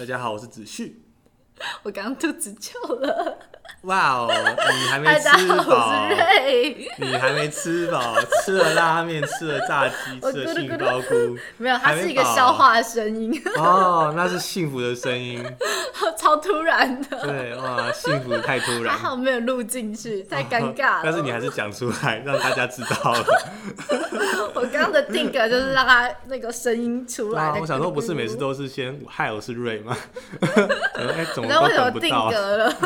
大家好，我是子旭。我刚刚肚子叫了。哇哦，你还没吃饱。你还没吃饱，吃了拉面，吃了炸鸡，吃了杏鲍菇。没有，它还是一个消化的声音，哦，那是幸福的声音。超突然的。对，哇，幸福太突然还然。好没有录进去，太尴尬了。但是你还是讲出来，让大家知道了。我刚刚的定格就是让他那个声音出来。我想说，不是每次都是先嗨，我是瑞吗？想 说哎，怎你么都知道为什么定等不到格了？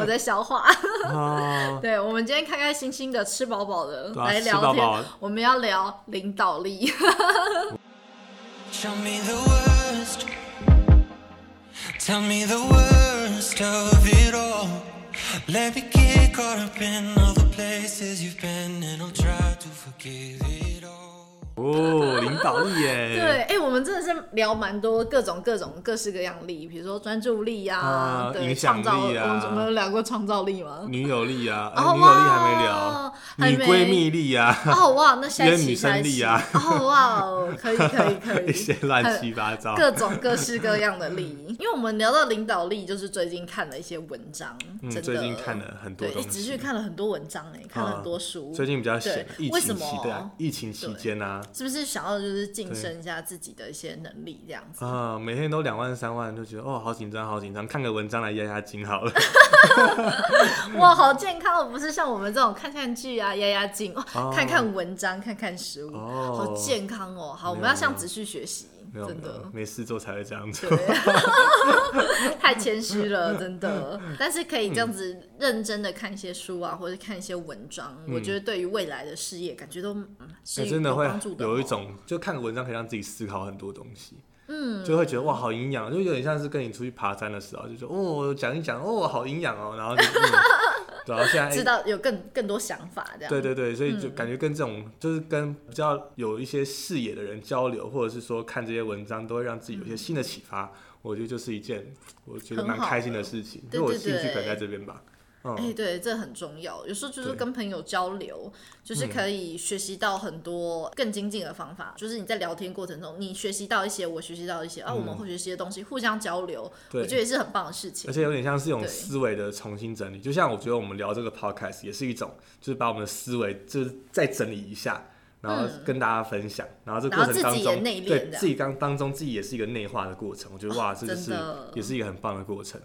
我在消化。哦。对，我们今天开开心心的吃饱饱的来聊天我们要聊领导力。Show me the worst. Tell me the worst of it all. Let me get caught up in all the places you've been, and I'll try to forgive it all. 哦，领导力耶。对，哎、我们真的是聊蛮多各种各种各式各样力，比如说专注力呀、对，啊影响创造，力啊我们有聊过创造力吗？女友力啊，哎哦女友力还没聊女闺蜜力啊，哦哇，那下一期 下一期生力啊哦哇哦，可以可以可以，一些乱七八糟。各种各式各样的力，因为我们聊到领导力，就是最近看了一些文章，嗯，真的最近看了很多对，东哎只是西。看了很多文章哎，看了很多书，最近比较闲，为什么情期对啊，疫情期间啊，是不是想要就是晋升一下自己的一些能力这样子？啊，每天都两万三万，就觉得哦，好紧张，好紧张，看个文章来压压惊好了。哇，好健康哦，不是像我们这种看看剧啊、压压惊，哇，哦看看文章、看看书，哦好健康哦。好，我们要向子旭学习，没有真的，没事做才会这样做。太谦虚了，真的。但是可以这样子认真的看一些书啊，或者看一些文章，我觉得对于未来的事业，感觉都嗯是哎真的会。有一种，就看个文章可以让自己思考很多东西。嗯，就会觉得哇，好营养，就有点像是跟你出去爬山的时候，就说哦，讲一讲，哦，好营养哦，然后就，嗯、对啊，现在 知道有更更多想法这样。对对对，所以嗯就感觉跟这种、就是跟比较有一些视野的人交流，或者是说看这些文章，都会让自己有一些新的启发。我觉得就是一件我觉得蛮开心的的事情，因为我兴趣可能在这边吧。嗯，哎、对，这很重要。有时候就是跟朋友交流，就是嗯可以学习到很多更精进的方法。就是你在聊天过程中，你学习到一些，我学习到一些，啊，我们会学习的东西，互相交流，我觉得也是很棒的事情而。且有点像是一种思维的重新整理，就像我觉得我们聊这个 podcast 也是一种，就是把我们的思维就是再整理一下，然后跟大家分享，然后这过程当中，对自己当当中自己也是一个内化的过程。我觉得哇，这就是也是一个很棒的过程。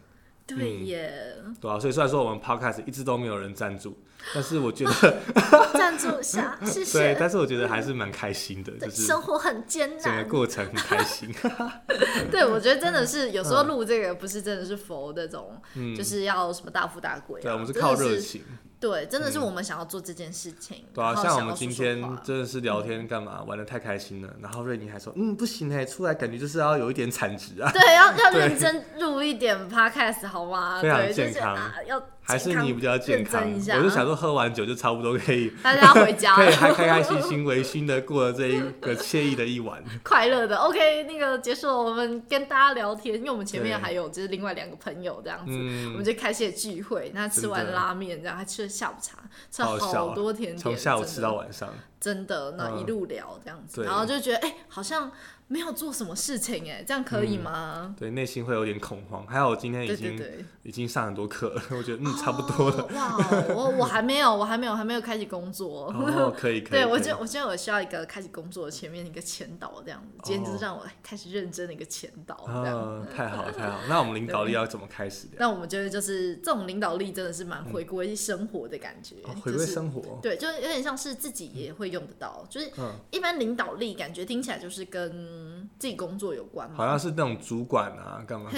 对耶，对啊，所以虽然说我们 podcast 一直都没有人赞助，但是我觉得 赞助下，谢谢 对，谢。但是我觉得还是蛮开心的，对，就是生活很艰难整个。过程很开心。对，我觉得真的是有时候录这个不是真的是佛那种，嗯，就是要什么大富大贵啊。对，我们是靠热情，对，真的是我们想要做这件事情。对啊，像我们今天真的是聊天干嘛，玩的太开心了，然后瑞妮还说，嗯，不行哎，出来感觉就是要有一点产值啊，对，要要 认真录一点 podcast 好吗？非常健康。啊，要还是你比较健康，我就想说喝完酒就差不多可以。大家回家 可以开开心心、微醺的过了这一个惬意的一晚。快乐的。OK，那个结束了，我们跟大家聊天，因为我们前面对还有就是另外两个朋友这样子，嗯我们就开启了聚会。那吃完拉面，然后还吃了下午茶，吃了好多甜点，从下午吃到晚上，真的，那嗯一路聊这样子，对然后就觉得哎、好像没有做什么事情哎，这样可以吗？对，内心会有点恐慌。还好我今天已对经已经上很多课了，我觉得嗯差不多了。哦哇，我我还没有，我还没有，还没有开始工作。哦，可以可以。对，我可以觉得我觉得我需要一个开始工作前面一个前导这样子，今天就是让我开始认真的一个前导这样。啊，太好了太好了。那我们领导力要怎么开始的？那我们觉得就是这种领导力真的是蛮回归生活的感觉，哦回归就是生活。对，就是有点像是自己也会用得到，就是嗯一般领导力感觉听起来就是跟自己工作有关吗，好像是那种主管啊，干嘛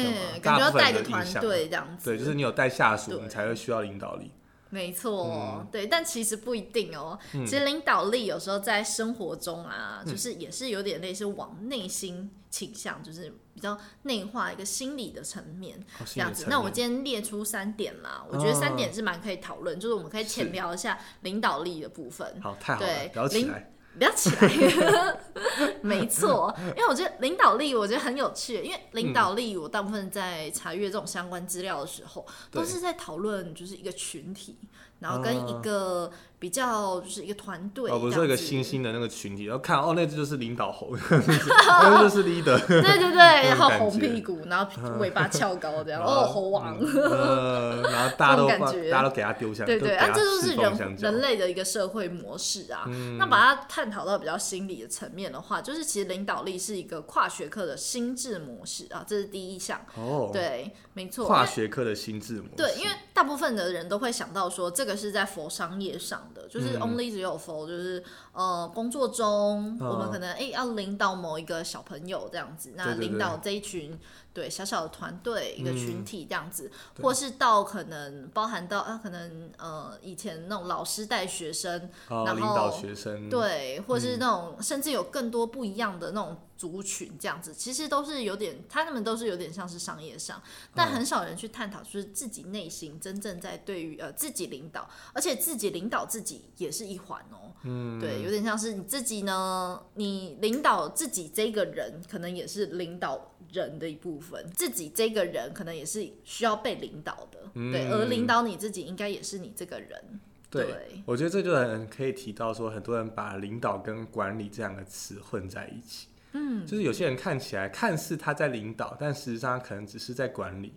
干嘛觉要带个团队这样子，对，就是你有带下属，你才会需要领导力。没错，嗯对，但其实不一定哦。其实领导力有时候在生活中啊，嗯就是也是有点类似往内心倾向，就是比较内化一个心理的层面哦这样子。那我今天列出三点啦，我觉得三点是蛮可以讨论，就是我们可以浅聊一下领导力的部分。好，太好了对，聊起领来。不要起来，没错，因为我觉得领导力，我觉得很有趣，因为领导力，我大部分在查阅这种相关资料的时候，对。都是在讨论就是一个群体然后跟一个比较就是一个团队，哦，不是一个新兴的那个群体，然后看哦，那只就是领导猴，那就是 leader，对对对，然后感红屁股，然后尾巴翘高这样，哦，猴王。呃，然后大家都感觉。大家都给他丢下，对对，啊，这就是人人类的一个社会模式啊。嗯。那把它探讨到比较心理的层面的话，就是其实领导力是一个跨学科的心智模式啊，这是第一项。哦，对，没错。跨学科的心智模式，对，因为大部分的人都会想到说，这个是在佛商业上的，就是嗯。only 只有佛，就是呃工作中，嗯。我们可能哎、要领导某一个小朋友这样子，那领导这一群对小小的团队一个群嗯。体这样子，或是到可能包含到啊，可能呃以前那种老师带学生，哦，然领导后学生，对，或嗯。是那种、甚至有更多不一样的那种族群，这样子，其实都是有点，他们都是有点像是商业上，但很少人去探讨，就是自己内心真正在对于呃自己领导，而且自己领导自己也是一环哦。嗯，对，有点像是你自己呢，你领导自己这个人，可能也是领导人的一部分，自己这个人可能也是需要被领导的，对，而领导你自己应该也是你这个人。对对，我觉得这就很可以提到说，很多人把领导跟管理这两个词混在一起。嗯，就是有些人看起来看似他在领导，但实际上他可能只是在管理。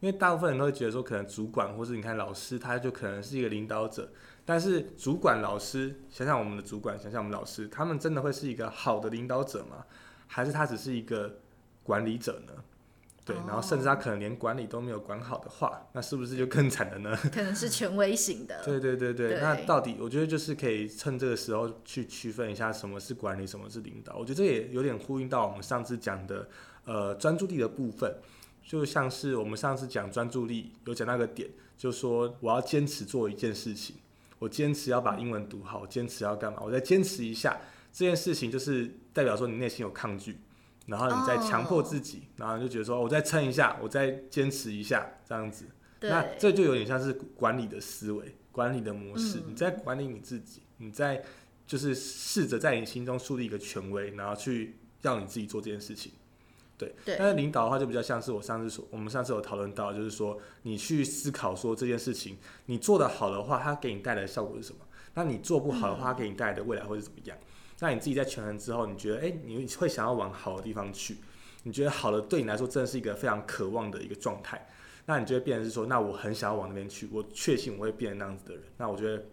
因为大部分人都会觉得说，可能主管或是你看老师，他就可能是一个领导者。但是主管、老师，想想我们的主管，想想我们老师，他们真的会是一个好的领导者吗？还是他只是一个管理者呢？对，然后甚至他可能连管理都没有管好的话，那是不是就更惨了呢？可能是权威型的。对对对对，对那到底我觉得就是可以趁这个时候去区分一下什么是管理，什么是领导。我觉得这也有点呼应到我们上次讲的呃专注力的部分，就像是我们上次讲专注力有讲那个点，就说我要坚持做一件事情，我坚持要把英文读好，我坚持要干嘛，我再坚持一下这件事情，就是代表说你内心有抗拒。然后你再强迫自己然后你就觉得说，我再撑一下，我再坚持一下，这样子。对，那这就有点像是管理的思维、管理的模式。嗯你在管理你自己，你在就是试着在你心中树立一个权威，然后去让你自己做这件事情。对，对但是领导的话就比较像是我上次说，我们上次有讨论到，就是说你去思考说这件事情你做得好的话，它给你带来的效果是什么？那你做不好的话，它给你带来的未来会是怎么样？那你自己在权衡之后，你觉得，哎、你会想要往好的地方去？你觉得好的对你来说真的是一个非常渴望的一个状态？那你就会变成是说，那我很想要往那边去，我确信我会变成那样子的人。那我觉得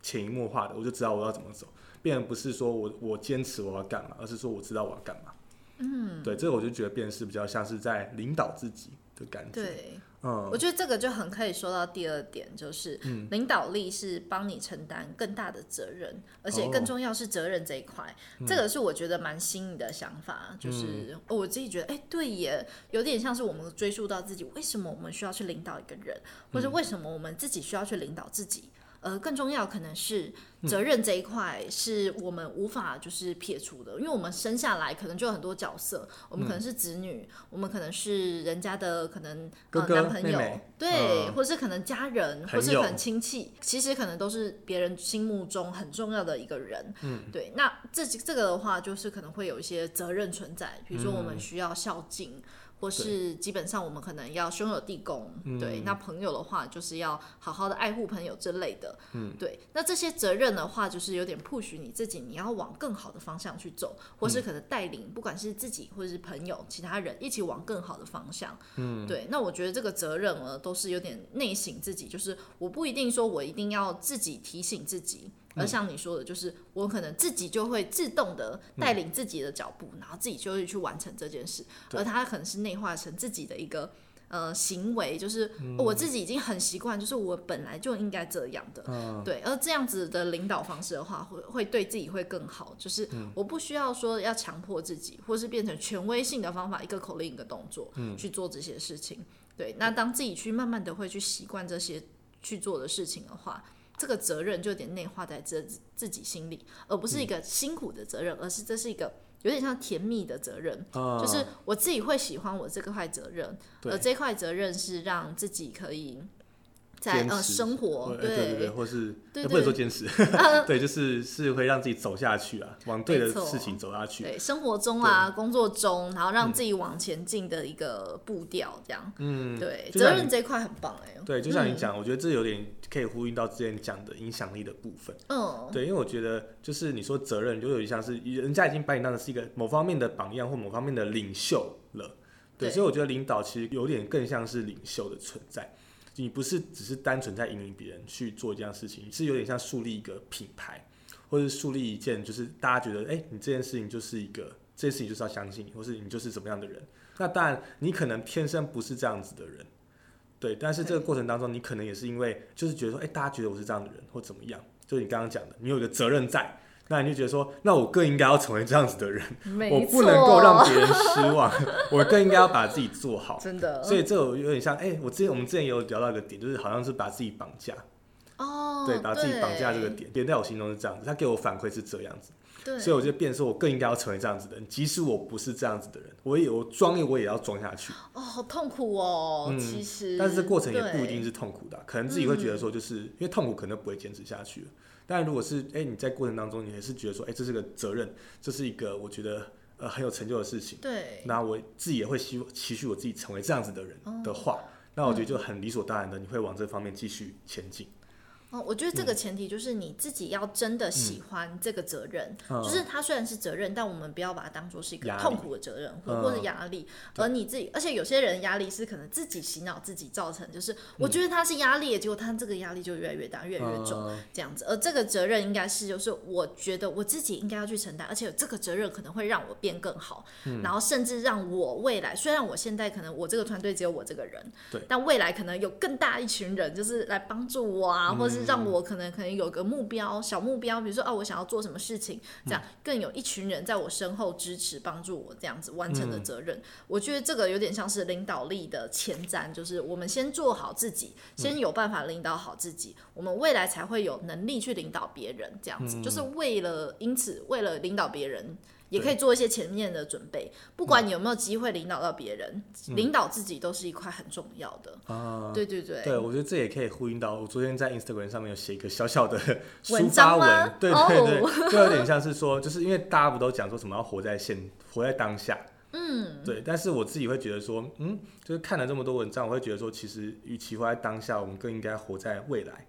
潜移默化的，我就知道我要怎么走，变成不是说我我坚持我要干嘛，而是说我知道我要干嘛。嗯，对，这个我就觉得变成是比较像是在领导自己的感觉。，对，嗯。我，觉得这个就很可以说到第二点，就是领导力是帮你承担更大的责任，而且更哦。重要是责任这一块，这个是我觉得蛮新颖的想法，就是、哦我自己觉得，哎、对耶，有点像是我们追溯到自己，为什么我们需要去领导一个人，或者为什么我们自己需要去领导自己。呃，更重要可能是责任这一块是我们无法就是撇除的，因为我们生下来可能就有很多角色，我们可能是子女，我们可能是人家的可能哥哥呃男朋友，妹妹对，嗯或是可能家人，或是可能亲戚，其实可能都是别人心目中很重要的一个人。嗯，对。那这这个的话，就是可能会有一些责任存在，比如说我们嗯需要孝敬。或是基本上我们可能要兄友弟恭，嗯对。那朋友的话，就是要好好的爱护朋友之类的，嗯，对。那这些责任的话，就是有点 push 你自己，你要往更好的方向去走，或嗯是可能带领，不管是自己或者是朋友、其他人一起往更好的方向。嗯，对。那我觉得这个责任呢，都是有点内省自己，就是我不一定说我一定要自己提醒自己。而像你说的，就是我可能自己就会自动的带领自己的脚步，然后自己就会去完成这件事，而他可能是内化成自己的一个呃行为，就是、哦我自己已经很习惯，就是我本来就应该这样的，对。而这样子的领导方式的话，会会对自己会更好，就是我不需要说要强迫自己，或是变成权威性的方法，一个口令一个动作、去做这些事情。对，那当自己去慢慢的会去习惯这些去做的事情的话，这个责任就有点内化在自自己心里，而不是一个辛苦的责任，而是这是一个有点像甜蜜的责任，啊。就是我自己会喜欢我这块责任，而这块责任是让自己可以在呃生活，对对对，或是也不能说坚持，对，就是是会让自己走下去啊，往对的事情走下去。对生活中啊、工作中，然后让自己往前进的一个步调，这样。嗯，对，责任这一块很棒哎。对，就像你讲，我觉得这有点可以呼应到之前讲的影响力的部分。嗯，对，因为我觉得就是你说责任，就有点像是人家已经把你当成是一个某方面的榜样或某方面的领袖了。对所以我觉得领导其实有点更像是领袖的存在。你不是只是单纯在引领别人去做一件事情，是有点像树立一个品牌，或者是树立一件就是大家觉得，哎、你这件事情就是一个这件事情就是要相信你，或是你就是怎么样的人。那当然，你可能天生不是这样子的人，对，但是这个过程当中，你可能也是因为就是觉得说，哎、大家觉得我是这样的人，或怎么样，就是你刚刚讲的，你有一个责任在，那你就觉得说，那我更应该要成为这样子的人，我不能够让别人失望，我更应该要把自己做好。真的。所以这有有点像，哎、我之前我们之前也有聊到一个点，就是好像是把自己绑架，哦，对，把自己绑架这个点，点，在我心中是这样子，他给我反馈是这样子，对，所以我就变说我更应该要成为这样子的人，即使我不是这样子的人，我也我装我也要装下去，哦，好痛苦哦，嗯其实。但是这过程也不一定是痛苦的啊、可能自己会觉得说，就是、因为痛苦可能不会坚持下去了。但如果是哎、你在过程当中，你还是觉得说，哎、这是个责任，这是一个我觉得呃很有成就的事情，对，那我自己也会希期许我自己成为这样子的人的话，那我觉得就很理所当然的，你会往这方面继续前进。哦，我觉得这个前提就是你自己要真的喜欢这个责任，就是它虽然是责任，但我们不要把它当做是一个痛苦的责任或嗯或者压力，而你自己，而且有些人压力是可能自己洗脑自己造成，就是我觉得他是压力，结果他这个压力就越来越大，越来越重。嗯这样子，而这个责任应该是就是我觉得我自己应该要去承担，而且这个责任可能会让我变更好，嗯。然后甚至让我未来，虽然我现在可能我这个团队只有我这个人，对。但未来可能有更大一群人就是来帮助我啊，或是让我可能可能有个目标小目标，比如说啊我想要做什么事情，这样更有一群人在我身后支持帮助我这样子完成的责任，我觉得这个有点像是领导力的前瞻，就是我们先做好自己，先有办法领导好自己，我们未来才会有能力去领导别人，这样子，就是为了因此为了领导别人。也可以做一些前面的准备，不管你有没有机会领导到别人，领导自己都是一块很重要的。啊，对对对，对，我觉得这也可以呼应到我昨天在 Instagram 上面有写一个小小的文抒发章吗。文，对哦对对，就有点像是说，就是因为大家不都讲说什么要活在现，活在当下，嗯，对，但是我自己会觉得说，嗯，就是看了这么多文章，我会觉得说，其实与其活在当下，我们更应该活在未来。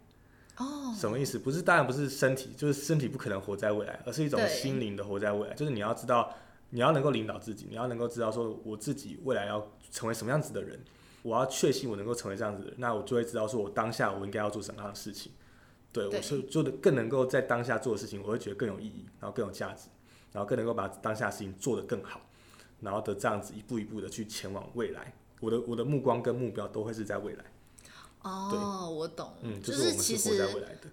哦，什么意思？不是，当然不是身体，就是身体不可能活在未来，而是一种心灵的活在未来。就是你要知道，你要能够领导自己，你要能够知道说我自己未来要成为什么样子的人，我要确信我能够成为这样子的人，那我就会知道说我当下我应该要做什么样的事情。对我是做的更能够在当下做的事情，我会觉得更有意义，然后更有价值，然后更能够把当下事情做得更好，然后的这样子一步一步的去前往未来。我的我的目光跟目标都会是在未来，哦，我懂，嗯，就就是其实。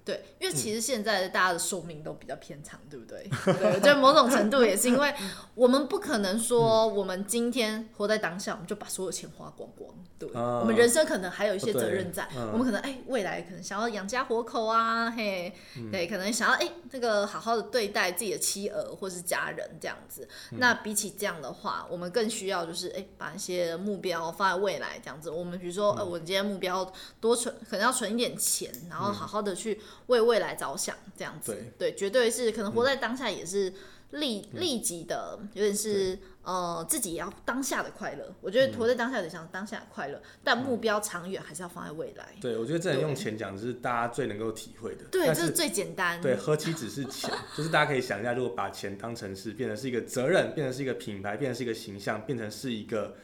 对，因为其实现在大家的寿命都比较偏长，对不对？对，我觉得某种程度也是因为我们不可能说我们今天活在当下，我们就把所有钱花光光，对，啊。我们人生可能还有一些责任在，嗯。我们可能哎未来可能想要养家活口啊，嘿，嗯。对，可能想要哎这个好好的对待自己的妻儿或是家人这样子。嗯。那比起这样的话，我们更需要就是哎把一些目标放在未来这样子。我们比如说呃，嗯。我今天目标多存，可能要存一点钱，然后好好的去为未来着想，这样子。对绝对是可能活在当下也是立立即的，有点是呃自己也要当下的快乐。我觉得活在当下有点像当下的快乐，但目标长远还是要放在未来。对，我觉得这能用对钱讲，是大家最能够体会的。对，这是最简单。对，何其只是钱，就是大家可以想一下，如果把钱当成是变成是一个责任，变成是一个品牌，变成是一个形象，变成是一个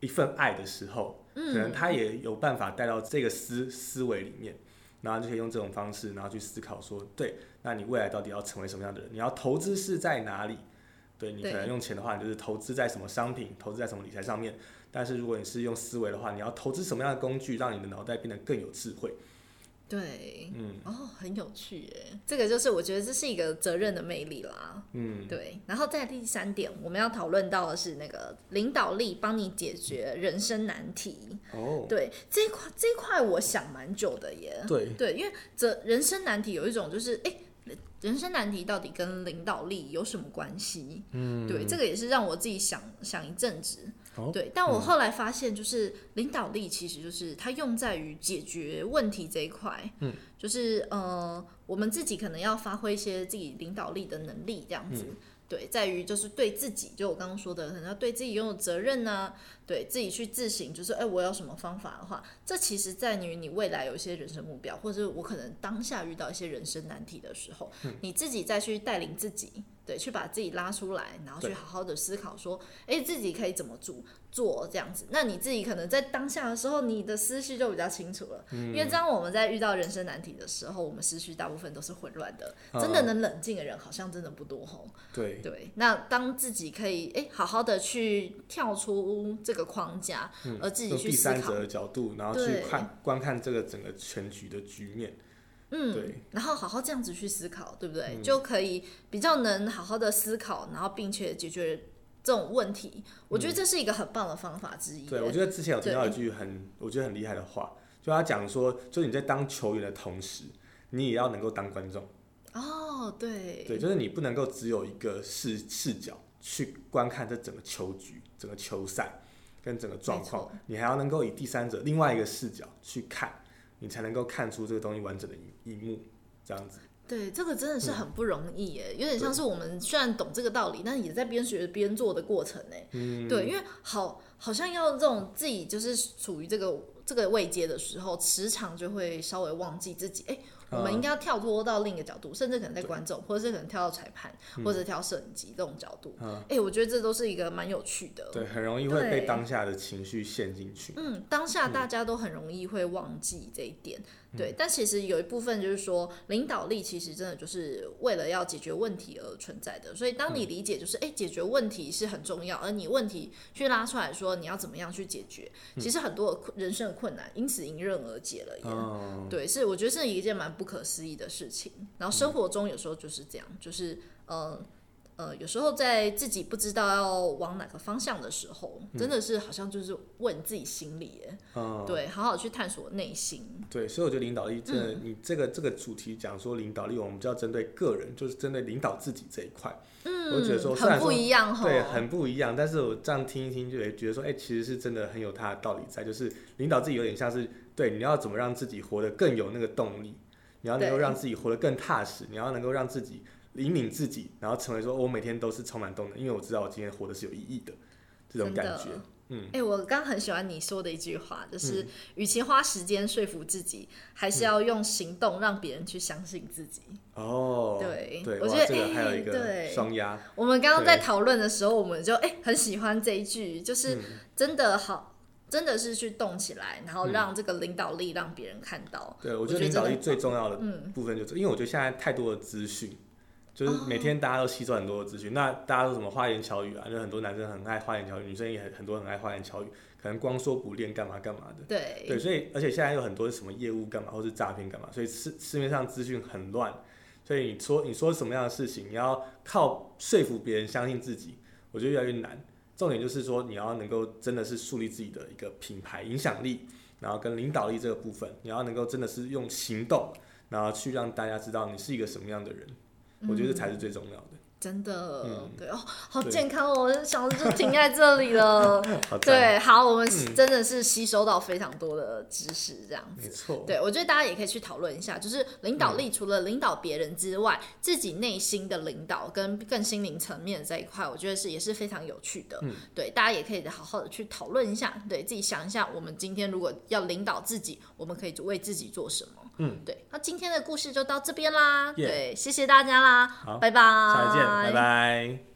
一份爱的时候，可能他也有办法带到这个思思维里面，然后就可以用这种方式，然后去思考说，对，那你未来到底要成为什么样的人？你要投资是在哪里？对你可能用钱的话，你就是投资在什么商品，投资在什么理财上面。但是如果你是用思维的话，你要投资什么样的工具，让你的脑袋变得更有智慧？对，嗯哦，很有趣耶。这个就是我觉得这是一个责任的魅力啦。嗯，对，然后在第三点，我们要讨论到的是那个领导力帮你解决人生难题。哦，对这一块，这一块我想蛮久的耶。对对，因为这人生难题有一种就是，哎、人生难题到底跟领导力有什么关系？嗯，对，这个也是让我自己想想一阵子。哦对，但我后来发现，就是领导力其实就是它用在于解决问题这一块。嗯，就是呃，我们自己可能要发挥一些自己领导力的能力，这样子。对，在于就是对自己，就我刚刚说的，可能要对自己拥有责任呢、对自己去自省，就是哎、我有什么方法的话，这其实在于你未来有一些人生目标，或者是我可能当下遇到一些人生难题的时候，你自己再去带领自己，对，去把自己拉出来，然后去好好的思考说，哎、自己可以怎么做做这样子。那你自己可能在当下的时候，你的思绪就比较清楚了，因为当我们在遇到人生难题的时候，我们思绪大部分都是混乱的，真的能冷静的人好像真的不多吼。对，对，那当自己可以哎、好好的去跳出这个框架，而自己去思考第三者，的角度，然后去看观看这个整个全局的局面。嗯，对，然后好好这样子去思考，对不嗯对？就可以比较能好好的思考，然后并且解决这种问题。我觉得这是一个很棒的方法之一。嗯对，我觉得之前有听到一句很我觉得很厉害的话，就他讲说，就是你在当球员的同时，你也要能够当观众。哦，对，对，就是你不能够只有一个视视角去观看这整个球局、整个球赛跟整个状况，你还要能够以第三者另外一个视角去看，你才能够看出这个东西完整的一一幕，这样子。对，这个真的是嗯很不容易耶，有点像是我们虽然懂这个道理，但也在边学边做的过程哎。嗯，对，因为好好像要这种自己就是处于这个这个位阶的时候，时常就会稍微忘记自己，哎、我们应该要跳脱到另一个角度，甚至可能在观众，或者是可能跳到裁判，或者跳摄影机这种角度。嗯哎、我觉得这都是一个蛮有趣的。对，很容易会被当下的情绪陷进去。嗯，当下大家都很容易会忘记这一点，嗯对。但其实有一部分就是说，领导力其实真的就是为了要解决问题而存在的。所以当嗯你理解就是，哎、解决问题是很重要，而你问题去拉出来说你要怎么样去解决，其实很多人生的困难因此迎刃而解了耶。嗯，对，是我觉得是一件蛮不可思议的事情。然后生活中有时候就是这样，就是呃呃，有时候在自己不知道要往哪个方向的时候，真的是好像就是问自己心里耶，嗯，对，好好去探索内心。对，所以我觉得领导力真的，嗯你这个这个主题讲说领导力，我们就要针对个人，就是针对领导自己这一块。嗯，我觉得说虽很不一样哈。对，很不一样。但是我这样听一听，就也觉得说，哎、其实是真的很有它的道理在，就是领导自己有点像是，对，你要怎么让自己活得更有那个动力，你要能够对让自己活得更踏实，你要能够让自己引领自己，然后成为说我每天都是充满动能，因为我知道我今天活的是有意义的这种感觉。嗯，哎、我刚很喜欢你说的一句话，就是与其花时间说服自己，还是要用行动让别人去相信自己。哦，对对，我觉得这个还有哎一个对。双压，我们刚刚在对。讨论的时候，我们就哎、很喜欢这一句，就是真的好，真的是去动起来，然后让这个领导力让别人看到。对，我我觉得领导力最重要的嗯部分就是，因为我觉得现在太多的资讯，就是哦每天大家都吸收很多的资讯。那大家都什么花言巧语啊，就很多男生很爱花言巧语，女生也很很多很爱花言巧语，可能光说不练干嘛干嘛的。对对，所以而且现在有很多什么业务干嘛，或是诈骗干嘛，所以市市面上资讯很乱，所以你说你说什么样的事情，你要靠说服别人相信自己，我觉得越来越难。重点就是说，你要能够真的是树立自己的一个品牌影响力，然后跟领导力这个部分，你要能够真的是用行动，然后去让大家知道你是一个什么样的人，我觉得这才是最重要的。真的，嗯对哦，好健康哦！我想就停在这里了。对，好，我们嗯真的是吸收到非常多的知识，这样子。没错，对，我觉得大家也可以去讨论一下，就是领导力除了领导别人之外，自己内心的领导跟更心灵层面这一块，我觉得是也是非常有趣的。嗯对，大家也可以好好的去讨论一下，对自己想一下，我们今天如果要领导自己，我们可以为自己做什么？嗯，对。那今天的故事就到这边啦，耶对，谢谢大家啦，好拜拜，下次见，拜拜。